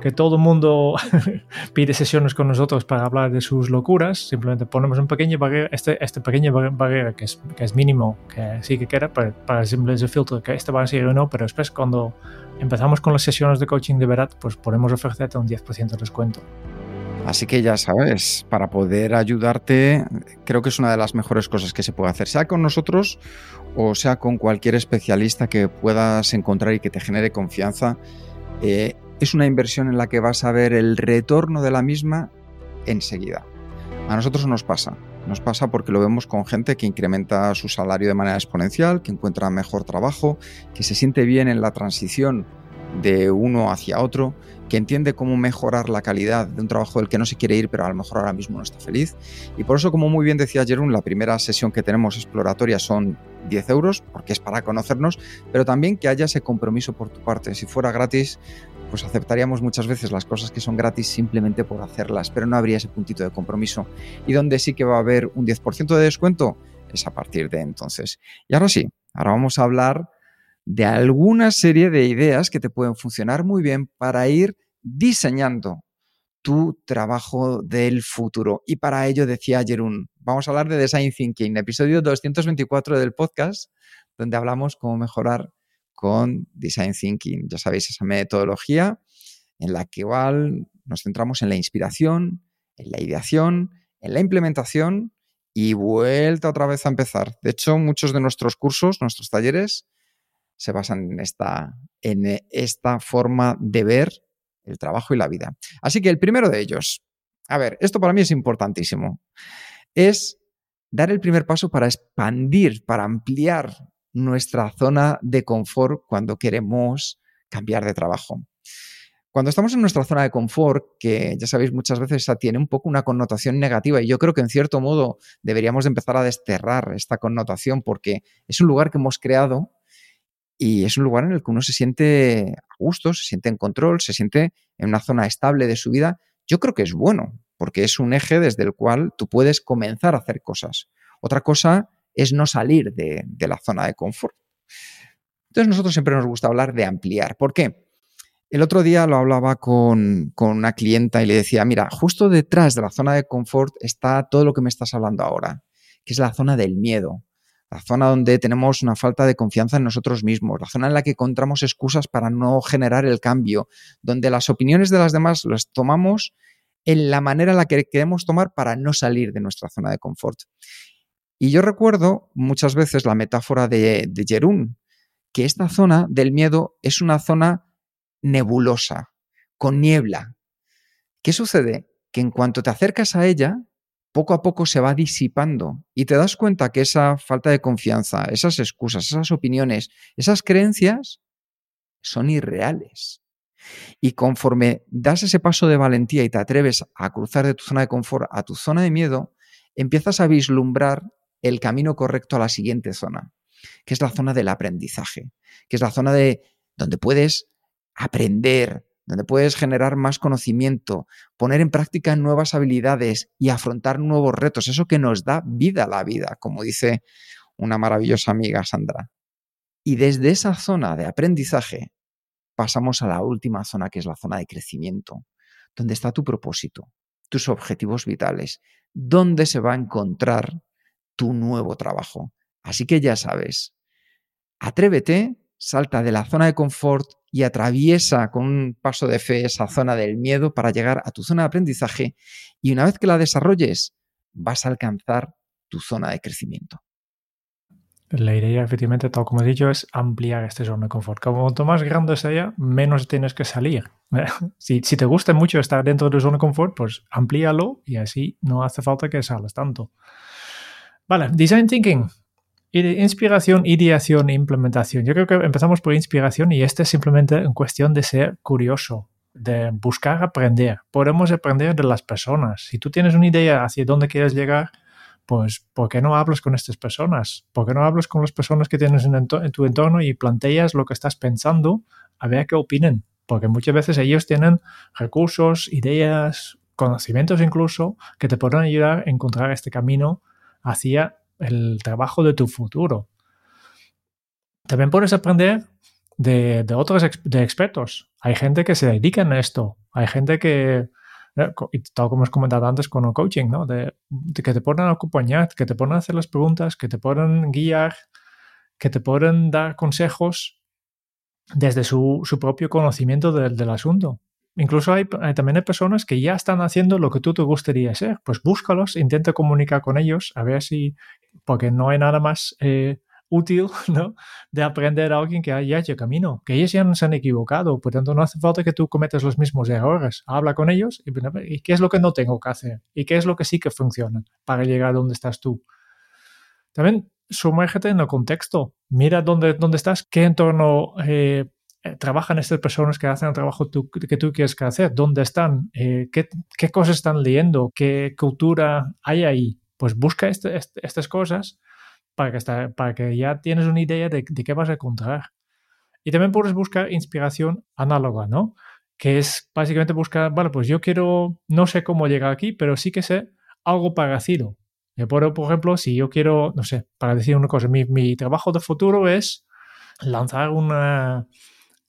[SPEAKER 1] que todo el mundo pide sesiones con nosotros para hablar de sus locuras. Simplemente ponemos un pequeño barrera, este, este pequeño barrera que es, que es mínimo, que sí que queda para, para simplemente filtro que este va a ser o no, pero después cuando empezamos con las sesiones de coaching de verdad, pues podemos ofrecerte un 10% de descuento.
[SPEAKER 2] Así que ya sabes, para poder ayudarte, creo que es una de las mejores cosas que se puede hacer, sea con nosotros o sea con cualquier especialista que puedas encontrar y que te genere confianza. Eh, es una inversión en la que vas a ver el retorno de la misma enseguida. A nosotros nos pasa. Nos pasa porque lo vemos con gente que incrementa su salario de manera exponencial, que encuentra mejor trabajo, que se siente bien en la transición de uno hacia otro que entiende cómo mejorar la calidad de un trabajo del que no se quiere ir, pero a lo mejor ahora mismo no está feliz. Y por eso, como muy bien decía Jerón, la primera sesión que tenemos exploratoria son 10 euros, porque es para conocernos, pero también que haya ese compromiso por tu parte. Si fuera gratis, pues aceptaríamos muchas veces las cosas que son gratis simplemente por hacerlas, pero no habría ese puntito de compromiso. Y donde sí que va a haber un 10% de descuento es a partir de entonces. Y ahora sí, ahora vamos a hablar de alguna serie de ideas que te pueden funcionar muy bien para ir diseñando tu trabajo del futuro. Y para ello decía Jerún, vamos a hablar de Design Thinking, episodio 224 del podcast, donde hablamos cómo mejorar con Design Thinking. Ya sabéis, esa metodología en la que igual nos centramos en la inspiración, en la ideación, en la implementación y vuelta otra vez a empezar. De hecho, muchos de nuestros cursos, nuestros talleres, se basan en esta, en esta forma de ver el trabajo y la vida. Así que el primero de ellos, a ver, esto para mí es importantísimo, es dar el primer paso para expandir, para ampliar nuestra zona de confort cuando queremos cambiar de trabajo. Cuando estamos en nuestra zona de confort, que ya sabéis muchas veces tiene un poco una connotación negativa y yo creo que en cierto modo deberíamos empezar a desterrar esta connotación porque es un lugar que hemos creado y es un lugar en el que uno se siente a gusto, se siente en control, se siente en una zona estable de su vida. Yo creo que es bueno, porque es un eje desde el cual tú puedes comenzar a hacer cosas. Otra cosa es no salir de, la zona de confort. Entonces nosotros siempre nos gusta hablar de ampliar. ¿Por qué? El otro día lo hablaba con, con, una clienta y le decía, mira, justo detrás de la zona de confort está todo lo que me estás hablando ahora, que es la zona del miedo, la zona donde tenemos una falta de confianza en nosotros mismos, la zona en la que encontramos excusas para no generar el cambio, donde las opiniones de las demás las tomamos en la manera en la que queremos tomar para no salir de nuestra zona de confort. Y yo recuerdo muchas veces la metáfora de, de Jerún, que esta zona del miedo es una zona nebulosa, con niebla. ¿Qué sucede? Que en cuanto te acercas a ella, poco a poco se va disipando y te das cuenta que esa falta de confianza, esas excusas, esas opiniones, esas creencias son irreales. Y conforme das ese paso de valentía y te atreves a cruzar de tu zona de confort a tu zona de miedo, empiezas a vislumbrar el camino correcto a la siguiente zona, que es la zona del aprendizaje, que es la zona de donde puedes aprender, donde puedes generar más conocimiento, poner en práctica nuevas habilidades y afrontar nuevos retos, eso que nos da vida a la vida, como dice una maravillosa amiga Sandra. Y desde esa zona de aprendizaje pasamos a la última zona, que es la zona de crecimiento, donde está tu propósito, tus objetivos vitales, donde se va a encontrar tu nuevo trabajo. Así que ya sabes, atrévete, salta de la zona de confort y atraviesa con un paso de fe esa zona del miedo para llegar a tu zona de aprendizaje y una vez que la desarrolles vas a alcanzar tu zona de crecimiento.
[SPEAKER 1] La idea, efectivamente, tal como he dicho, es ampliar este zona de confort. Cuanto más grande sea, menos tienes que salir. si, te gusta mucho estar dentro de tu zona de confort, pues amplíalo y así no hace falta que sales tanto. Vale, design thinking. Inspiración, ideación e implementación. Yo creo que empezamos por inspiración y este es simplemente en cuestión de ser curioso, de buscar aprender. Podemos aprender de las personas. Si tú tienes una idea hacia dónde quieres llegar, pues ¿por qué no hablas con estas personas? ¿Por qué no hablas con las personas que tienes en, tu entorno y planteas lo que estás pensando a ver qué opinen? Porque muchas veces ellos tienen recursos, ideas, conocimientos incluso que te pueden ayudar a encontrar este camino hacia el trabajo de tu futuro. También puedes aprender de, otros de expertos. Hay gente que se dedica a esto. Hay gente que, eh, tal como hemos comentado antes con el coaching, ¿no? De, que te pueden acompañar, que te pueden hacer las preguntas, que te pueden guiar, que te pueden dar consejos desde su, propio conocimiento del asunto. Incluso hay, también hay personas que ya están haciendo lo que tú te gustaría ser. Pues búscalos, intenta comunicar con ellos, a ver si, porque no hay nada más eh, útil ¿no? de aprender a alguien que haya hecho camino, que ellos ya no se han equivocado, por tanto no hace falta que tú cometas los mismos errores. Habla con ellos y, qué es lo que no tengo que hacer y qué es lo que sí que funciona para llegar a donde estás tú. También sumérgete en el contexto, mira dónde, dónde estás, qué entorno eh, eh, trabajan estas personas que hacen el trabajo que tú quieres que hacer, dónde están, eh, qué, cosas están leyendo, qué cultura hay ahí. Pues busca este, este, estas cosas para que, ya tienes una idea de, qué vas a encontrar. Y también puedes buscar inspiración análoga, ¿no? Que es básicamente buscar, bueno, pues yo quiero, no sé cómo llegar aquí, pero sí que sé algo parecido. Por, por ejemplo, si yo quiero, no sé, para decir una cosa, mi, mi trabajo de futuro es lanzar una,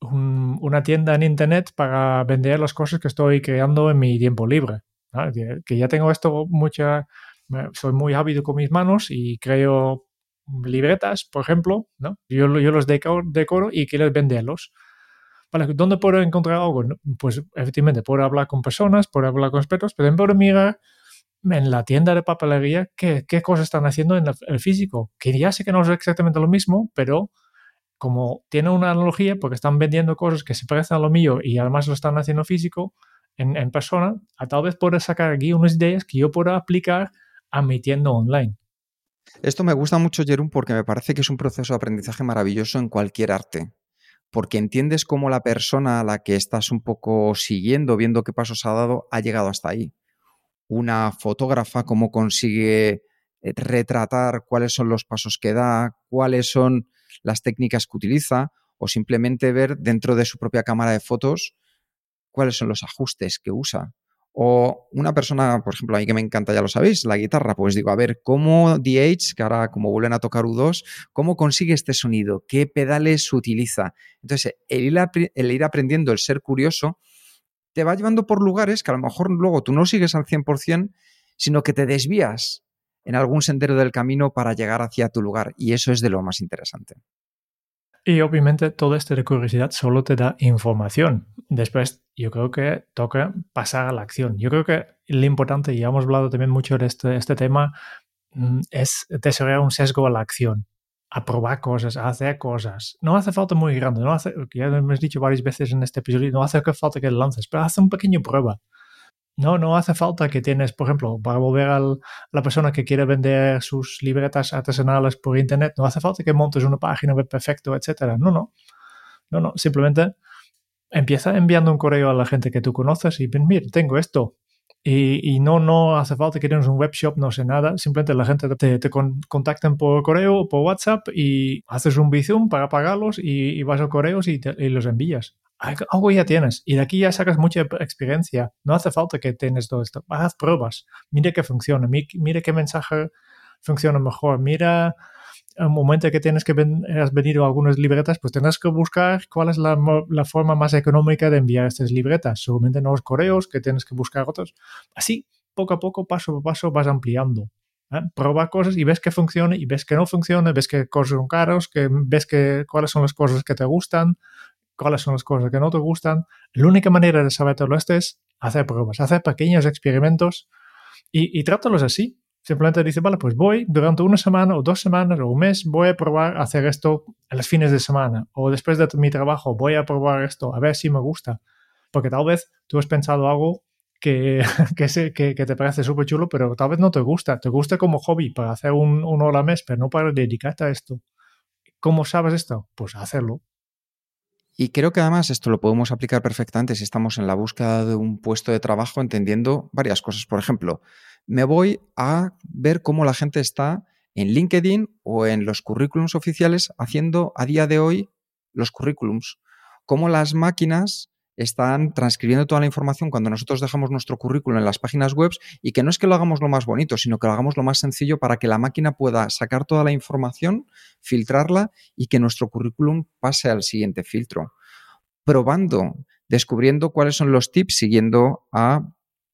[SPEAKER 1] una tienda en internet para vender las cosas que estoy creando en mi tiempo libre. Que ya tengo esto mucha, soy muy hábil con mis manos y creo libretas, por ejemplo, ¿no? Yo, yo los decoro, decoro y quiero venderlos. Vale, ¿Dónde puedo encontrar algo? Pues efectivamente, puedo hablar con personas, puedo hablar con expertos, pero también puedo mirar en la tienda de papelería qué, qué cosas están haciendo en el físico. Que ya sé que no es exactamente lo mismo, pero como tiene una analogía, porque están vendiendo cosas que se parecen a lo mío y además lo están haciendo físico, en, persona, a tal vez puedo sacar aquí unas ideas que yo pueda aplicar a mi tienda online.
[SPEAKER 2] Esto me gusta mucho, Jerón, porque me parece que es un proceso de aprendizaje maravilloso en cualquier arte. Porque entiendes cómo la persona a la que estás un poco siguiendo, viendo qué pasos ha dado, ha llegado hasta ahí. Una fotógrafa, cómo consigue eh, retratar cuáles son los pasos que da, cuáles son las técnicas que utiliza, o simplemente ver dentro de su propia cámara de fotos cuáles son los ajustes que usa. O una persona, por ejemplo, a mí que me encanta, ya lo sabéis, la guitarra, pues digo, a ver, ¿cómo DH, que ahora como vuelven a tocar U2, cómo consigue este sonido? ¿Qué pedales utiliza? Entonces, el ir, el ir aprendiendo, el ser curioso, te va llevando por lugares que a lo mejor luego tú no sigues al 100%, sino que te desvías en algún sendero del camino para llegar hacia tu lugar. Y eso es de lo más interesante.
[SPEAKER 1] Y obviamente todo esto de curiosidad solo te da información. Después yo creo que toca pasar a la acción. Yo creo que lo importante, y hemos hablado también mucho de este, este tema, mm, es desarrollar un sesgo a la acción, a probar cosas, a hacer cosas. No hace falta muy grande, no hace, ya hemos dicho varias veces en este episodio, no hace falta que lances, pero hace un pequeño prueba. No, no hace falta que tienes, por ejemplo, para volver a la persona que quiere vender sus libretas artesanales por internet, no hace falta que montes una página web perfecto, etcétera. No, no. No, no. Simplemente empieza enviando un correo a la gente que tú conoces y mira, tengo esto. Y, no, no hace falta que tienes un webshop, no sé nada. Simplemente la gente te, te contactan por correo o por WhatsApp y haces un Bizum para pagarlos y, vas a correos y, y los envías algo ya tienes y de aquí ya sacas mucha experiencia. No hace falta que tienes todo esto. Haz pruebas, mira qué funciona, mira qué mensaje funciona mejor, mira un momento que tienes que ven, has venido algunas libretas, pues tendrás que buscar cuál es la, la, forma más económica de enviar estas libretas. Seguramente no los correos, que tienes que buscar otros. Así, poco a poco, paso a paso, vas ampliando. ¿eh? Prueba cosas y ves que funciona y ves que no funciona, ves que cosas son caros, que ves que cuáles son las cosas que te gustan, cuáles son las cosas que no te gustan. La única manera de saber todo esto es hacer pruebas, hacer pequeños experimentos y, y trátalos así. Simplemente dice, vale, pues voy durante una semana o dos semanas o un mes, voy a probar hacer esto en los fines de semana o después de mi trabajo, voy a probar esto, a ver si me gusta. Porque tal vez tú has pensado algo que, que, que, te parece súper chulo, pero tal vez no te gusta. Te gusta como hobby para hacer un, un hora al mes, pero no para dedicarte a esto. ¿Cómo sabes esto? Pues hacerlo.
[SPEAKER 2] Y creo que además esto lo podemos aplicar perfectamente si estamos en la búsqueda de un puesto de trabajo entendiendo varias cosas. Por ejemplo, me voy a ver cómo la gente está en LinkedIn o en los currículums oficiales haciendo a día de hoy los currículums. Cómo las máquinas están transcribiendo toda la información cuando nosotros dejamos nuestro currículum en las páginas web y que no es que lo hagamos lo más bonito, sino que lo hagamos lo más sencillo para que la máquina pueda sacar toda la información, filtrarla y que nuestro currículum pase al siguiente filtro. Probando, descubriendo cuáles son los tips, siguiendo a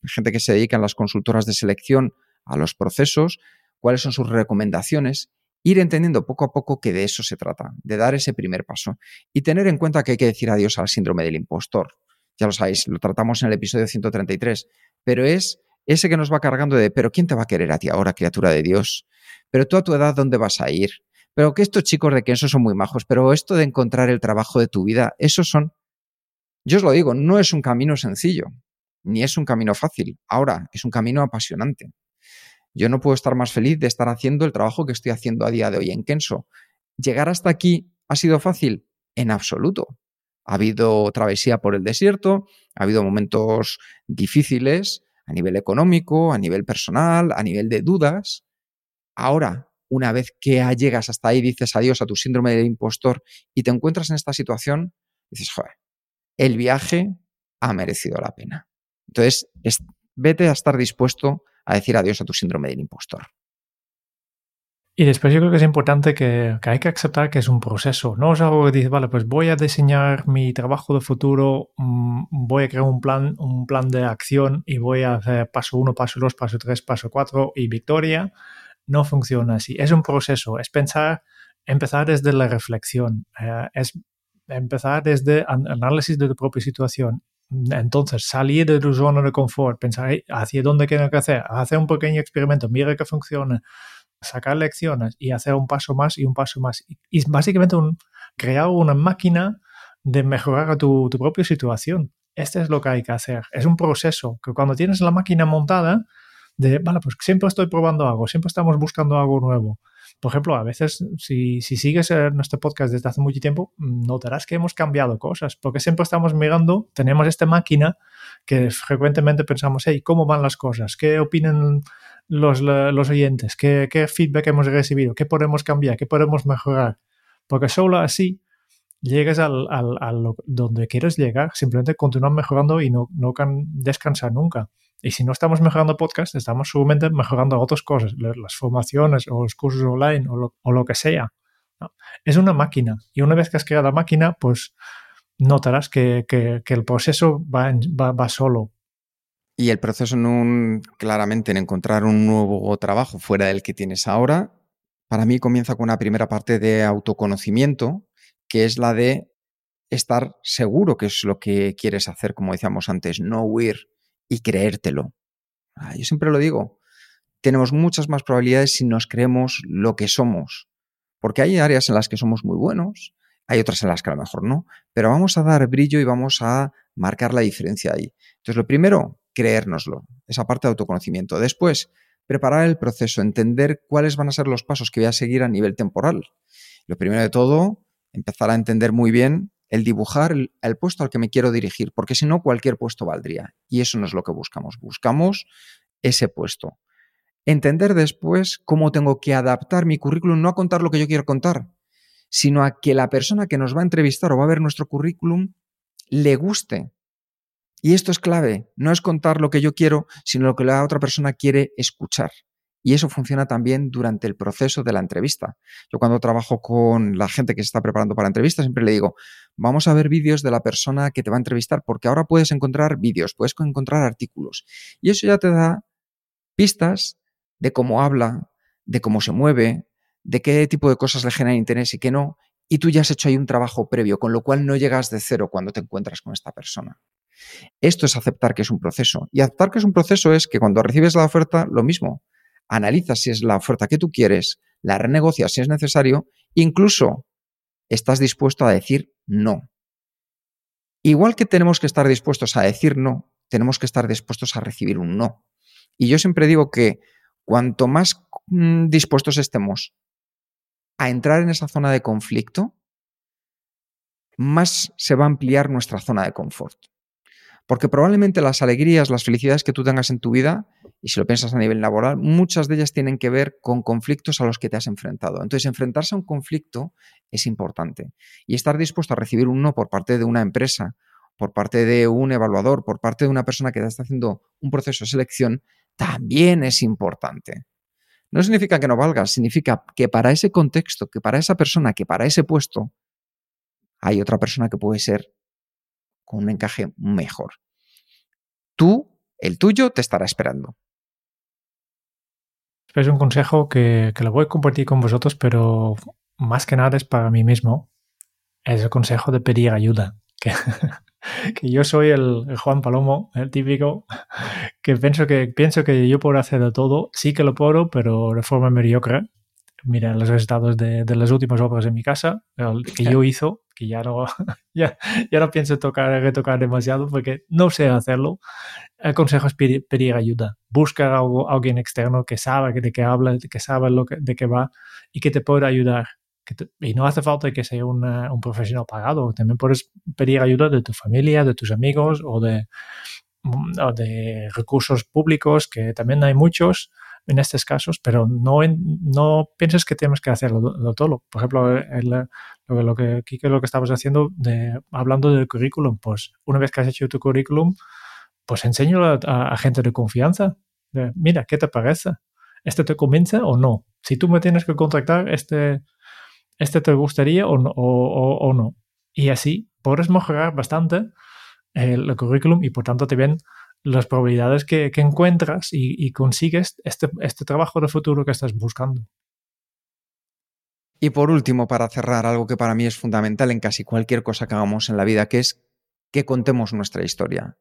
[SPEAKER 2] gente que se dedica en las consultoras de selección a los procesos, cuáles son sus recomendaciones ir entendiendo poco a poco que de eso se trata, de dar ese primer paso y tener en cuenta que hay que decir adiós al síndrome del impostor. Ya lo sabéis, lo tratamos en el episodio 133, pero es ese que nos va cargando de, pero ¿quién te va a querer a ti ahora, criatura de Dios? Pero tú a tu edad, ¿dónde vas a ir? Pero que estos chicos de Kenso son muy majos, pero esto de encontrar el trabajo de tu vida, esos son... Yo os lo digo, no es un camino sencillo, ni es un camino fácil. Ahora, es un camino apasionante. Yo no puedo estar más feliz de estar haciendo el trabajo que estoy haciendo a día de hoy en Kenso. ¿Llegar hasta aquí ha sido fácil? En absoluto. Ha habido travesía por el desierto, ha habido momentos difíciles a nivel económico, a nivel personal, a nivel de dudas. Ahora, una vez que llegas hasta ahí, dices adiós a tu síndrome del impostor y te encuentras en esta situación, dices, joder, el viaje ha merecido la pena. Entonces, vete a estar dispuesto a decir adiós a tu síndrome del impostor.
[SPEAKER 1] Y después yo creo que es importante que, hay que aceptar que es un proceso. No es algo que dices, vale, pues voy a diseñar mi trabajo de futuro, mm, voy a crear un plan, un plan de acción y voy a hacer paso uno, paso dos, paso tres, paso cuatro y victoria. No funciona así. Es un proceso. Es pensar, empezar desde la reflexión. Eh, es empezar desde análisis de tu propia situación entonces, salir de tu zona de confort, pensar hacia dónde quiero que hacer, hacer un pequeño experimento, mira que funciona, sacar lecciones y hacer un paso más y un paso más. Y, básicamente crear una máquina de mejorar tu, tu propia situación. Este es lo que hay que hacer. Es un proceso que cuando tienes la máquina montada, de, vale, pues siempre estoy probando algo, siempre estamos buscando algo nuevo por ejemplo, a veces si, si sigues nuestro podcast desde hace mucho tiempo, notarás que hemos cambiado cosas, porque siempre estamos mirando, tenemos esta máquina que frecuentemente pensamos, hey, ¿cómo van las cosas? ¿Qué opinan los, oyentes? ¿Qué, ¿Qué feedback hemos recibido? ¿Qué podemos cambiar? ¿Qué podemos mejorar? Porque solo así llegues al, al, al, donde quieres llegar, simplemente continuar mejorando y no, no descansar nunca. Y si no estamos mejorando podcast, estamos seguramente mejorando otras cosas, las formaciones o los cursos online o lo, que sea. Es una máquina. Y una vez que has creado la máquina, pues notarás que, el proceso va, va, solo.
[SPEAKER 2] Y el proceso en un, claramente en encontrar un nuevo trabajo fuera del que tienes ahora, para mí comienza con una primera parte de autoconocimiento, que es la de estar seguro que es lo que quieres hacer, como decíamos antes, no huir y creértelo. Ah, yo siempre lo digo, tenemos muchas más probabilidades si nos creemos lo que somos, porque hay áreas en las que somos muy buenos, hay otras en las que a lo mejor no, pero vamos a dar brillo y vamos a marcar la diferencia ahí. Entonces, lo primero, creérnoslo, esa parte de autoconocimiento. Después, preparar el proceso, entender cuáles van a ser los pasos que voy a seguir a nivel temporal. Lo primero de todo, empezar a entender muy bien el dibujar el, puesto al que me quiero dirigir, porque si no, cualquier puesto valdría. Y eso no es lo que buscamos. Buscamos ese puesto. Entender después cómo tengo que adaptar mi currículum, no a contar lo que yo quiero contar, sino a que la persona que nos va a entrevistar o va a ver nuestro currículum le guste. Y esto es clave, no es contar lo que yo quiero, sino lo que la otra persona quiere escuchar. Y eso funciona también durante el proceso de la entrevista. Yo cuando trabajo con la gente que se está preparando para la entrevista, siempre le digo, vamos a ver vídeos de la persona que te va a entrevistar, porque ahora puedes encontrar vídeos, puedes encontrar artículos. Y eso ya te da pistas de cómo habla, de cómo se mueve, de qué tipo de cosas le generan interés y qué no. Y tú ya has hecho ahí un trabajo previo, con lo cual no llegas de cero cuando te encuentras con esta persona. Esto es aceptar que es un proceso. Y aceptar que es un proceso es que cuando recibes la oferta, lo mismo analizas si es la oferta que tú quieres, la renegocias si es necesario, incluso estás dispuesto a decir no. Igual que tenemos que estar dispuestos a decir no, tenemos que estar dispuestos a recibir un no. Y yo siempre digo que cuanto más mm, dispuestos estemos a entrar en esa zona de conflicto, más se va a ampliar nuestra zona de confort. Porque probablemente las alegrías, las felicidades que tú tengas en tu vida, y si lo piensas a nivel laboral, muchas de ellas tienen que ver con conflictos a los que te has enfrentado. Entonces, enfrentarse a un conflicto es importante. Y estar dispuesto a recibir un no por parte de una empresa, por parte de un evaluador, por parte de una persona que te está haciendo un proceso de selección, también es importante. No significa que no valga, significa que para ese contexto, que para esa persona, que para ese puesto, hay otra persona que puede ser con un encaje mejor. Tú, el tuyo, te estará esperando.
[SPEAKER 1] Es un consejo que, lo voy a compartir con vosotros, pero más que nada es para mí mismo. Es el consejo de pedir ayuda. Que, que yo soy el, Juan Palomo, el típico, que pienso, que pienso que yo puedo hacer de todo. Sí que lo puedo, pero de forma mediocre mira los resultados de, las últimas obras en mi casa, que yo hizo, que ya no, ya, ya no pienso tocar, retocar demasiado porque no sé hacerlo. El consejo es pedir, ayuda. Busca a alguien externo que sabe de qué habla, que sabe lo que, de qué va y que te pueda ayudar. y no hace falta que sea un profesional pagado. También puedes pedir ayuda de tu familia, de tus amigos o de, o de recursos públicos, que también hay muchos en estos casos, pero no, no pienses que tienes que hacerlo todo. Por ejemplo, lo, lo, que, lo que estabas haciendo, de, hablando del currículum, pues una vez que has hecho tu currículum, pues enséñalo a, gente de confianza. Mira, ¿qué te parece? ¿Este te convence o no? Si tú me tienes que contactar, ¿este, este te gustaría o no? O, no? Y así podrás mejorar bastante el, el currículum y por tanto te ven las probabilidades que, encuentras y, consigues este, este trabajo de futuro que estás buscando.
[SPEAKER 2] Y por último, para cerrar, algo que para mí es fundamental en casi cualquier cosa que hagamos en la vida, que es que contemos nuestra historia.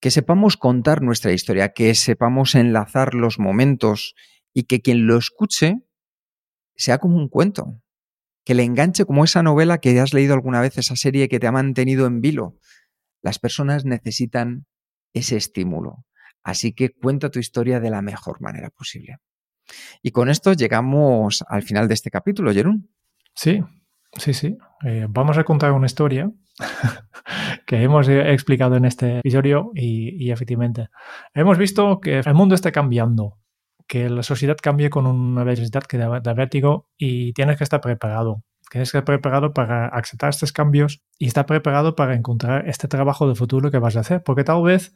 [SPEAKER 2] Que sepamos contar nuestra historia, que sepamos enlazar los momentos y que quien lo escuche sea como un cuento, que le enganche como esa novela que has leído alguna vez, esa serie que te ha mantenido en vilo. Las personas necesitan ese estímulo. Así que cuenta tu historia de la mejor manera posible. Y con esto llegamos al final de este capítulo, Jerún.
[SPEAKER 1] Sí, sí, sí. Eh, vamos a contar una historia que hemos eh, explicado en este episodio y, efectivamente hemos visto que el mundo está cambiando, que la sociedad cambia con una velocidad que da, da vértigo y tienes que estar preparado. Tienes que estar preparado para aceptar estos cambios y estar preparado para encontrar este trabajo de futuro que vas a hacer, porque tal vez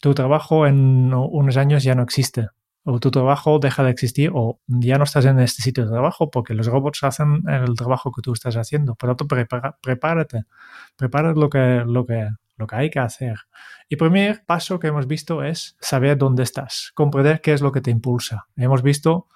[SPEAKER 1] tu trabajo en unos años ya no existe, o tu trabajo deja de existir, o ya no estás en este sitio de trabajo porque los robots hacen el trabajo que tú estás haciendo. Pero tú prepárate, prepara lo que, lo, que, lo que hay que hacer. Y primer paso que hemos visto es saber dónde estás, comprender qué es lo que te impulsa. Hemos visto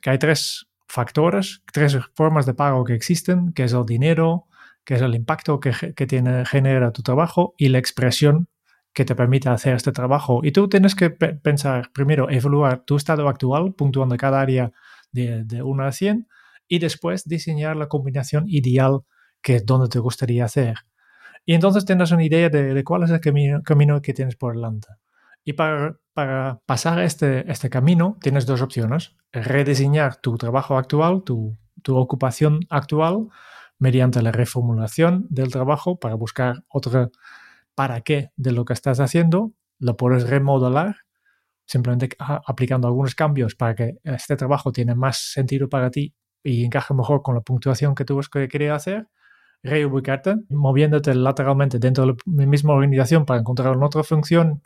[SPEAKER 1] que hay tres factores, tres formas de pago que existen, que es el dinero, que es el impacto que, tiene, genera tu trabajo y la expresión que te permite hacer este trabajo. Y tú tienes que pensar, primero, evaluar tu estado actual, puntuando cada área de, de 1 a 100, y después diseñar la combinación ideal que es donde te gustaría hacer. Y entonces tendrás una idea de, cuál es el camino, camino, que tienes por delante. Y para, pasar este, este camino tienes dos opciones. Rediseñar tu trabajo actual, tu, tu ocupación actual, mediante la reformulación del trabajo para buscar otro para qué de lo que estás haciendo, lo puedes remodelar simplemente aplicando algunos cambios para que este trabajo tiene más sentido para ti y encaje mejor con la puntuación que tú querías hacer, reubicarte, moviéndote lateralmente dentro de la misma organización para encontrar una otra función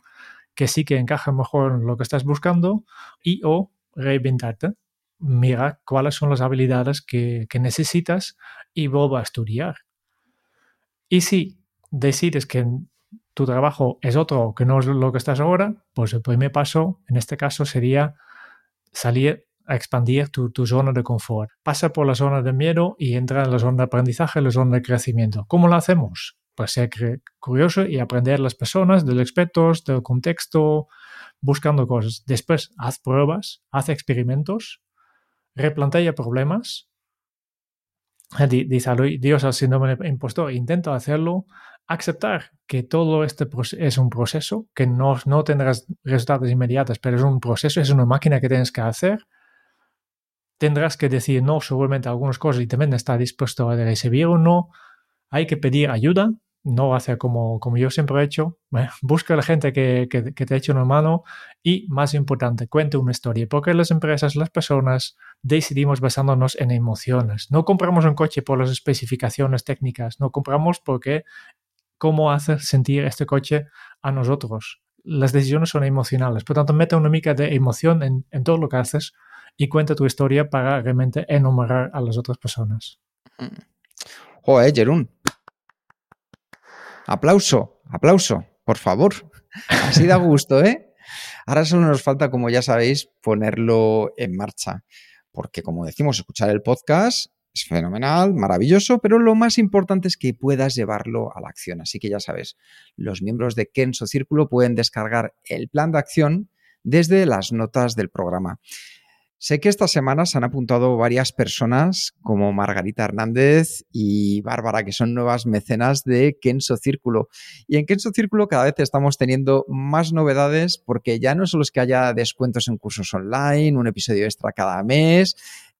[SPEAKER 1] que sí que encaja mejor en lo que estás buscando y o reinventarte. Mira cuáles son las habilidades que, que necesitas y vuelva a estudiar. Y si decides que tu trabajo es otro que no es lo que estás ahora, pues el primer paso en este caso sería salir a expandir tu, zona de confort. Pasa por la zona de miedo y entra en la zona de aprendizaje, la zona de crecimiento. ¿Cómo lo hacemos? Pues ser curioso y aprender las personas, de los expertos, del contexto, buscando cosas. Después, haz pruebas, haz experimentos, replantea problemas. Dice Dios al síndrome impostor, intenta hacerlo, aceptar que todo este es un proceso, que no, no tendrás resultados inmediatos, pero es un proceso, es una máquina que tienes que hacer. Tendrás que decir no seguramente algunas cosas y también está dispuesto a recibir o no. Hay que pedir ayuda, no hacer como, como yo siempre he hecho. busca a la gente que, que, te eche una mano y, más importante, cuente una historia. Porque las empresas, las personas, decidimos basándonos en emociones. No compramos un coche por las especificaciones técnicas, no compramos porque cómo hacer sentir este coche a nosotros. Las decisiones son emocionales. Por tanto, mete una mica de emoción en, en todo lo que haces y cuenta tu historia para realmente enumerar a las otras personas.
[SPEAKER 2] Mm. Joder, Jerún, Aplauso, aplauso, por favor. Así da gusto, ¿eh? Ahora solo nos falta, como ya sabéis, ponerlo en marcha. Porque, como decimos, escuchar el podcast es fenomenal, maravilloso, pero lo más importante es que puedas llevarlo a la acción. Así que ya sabes, los miembros de Kenso Círculo pueden descargar el plan de acción desde las notas del programa. Sé que esta semana se han apuntado varias personas como Margarita Hernández y Bárbara, que son nuevas mecenas de Kenso Círculo. Y en Kenso Círculo cada vez estamos teniendo más novedades porque ya no solo es que haya descuentos en cursos online, un episodio extra cada mes,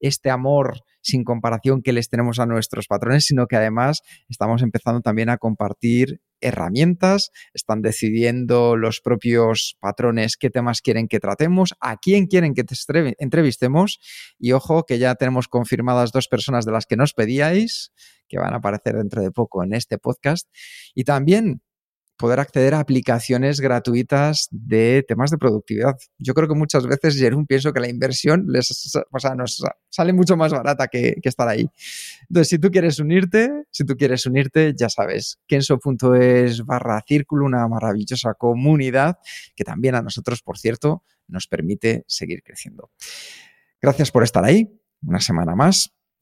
[SPEAKER 2] este amor sin comparación que les tenemos a nuestros patrones, sino que además estamos empezando también a compartir herramientas, están decidiendo los propios patrones qué temas quieren que tratemos, a quién quieren que te entrevistemos. Y ojo que ya tenemos confirmadas dos personas de las que nos pedíais que van a aparecer dentro de poco en este podcast. Y también poder acceder a aplicaciones gratuitas de temas de productividad. Yo creo que muchas veces, Jerón, pienso que la inversión les, o sea, nos sale mucho más barata que, estar ahí. Entonces, si tú quieres unirte, si tú quieres unirte, ya sabes, kenso.es barra círculo, una maravillosa comunidad que también a nosotros, por cierto, nos permite seguir creciendo. Gracias por estar ahí, una semana más.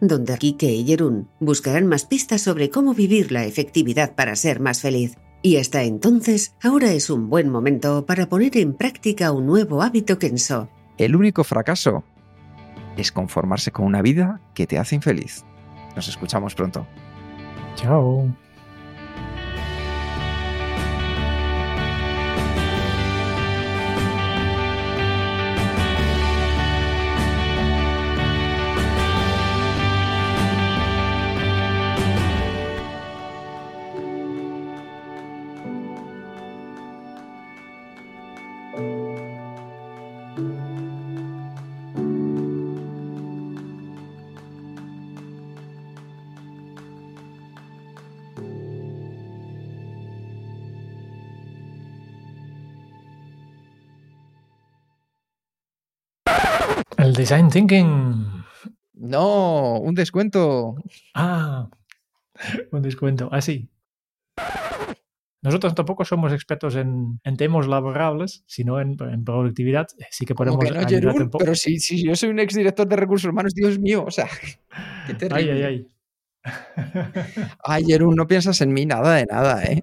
[SPEAKER 3] donde Kike y Jerún buscarán más pistas sobre cómo vivir la efectividad para ser más feliz. Y hasta entonces, ahora es un buen momento para poner en práctica un nuevo hábito Kenso.
[SPEAKER 2] El único fracaso es conformarse con una vida que te hace infeliz. Nos escuchamos pronto.
[SPEAKER 1] Chao. Design thinking.
[SPEAKER 2] No, un descuento.
[SPEAKER 1] Ah, un descuento. Así. Nosotros tampoco somos expertos en, temas laborables, sino en, productividad. Sí que podemos
[SPEAKER 2] que no, Pero si, si, yo soy un exdirector de recursos humanos, Dios mío, o sea, qué terrible.
[SPEAKER 1] Ay, ay,
[SPEAKER 2] ay. Ay, Jerún, no piensas en mí nada de nada, ¿eh?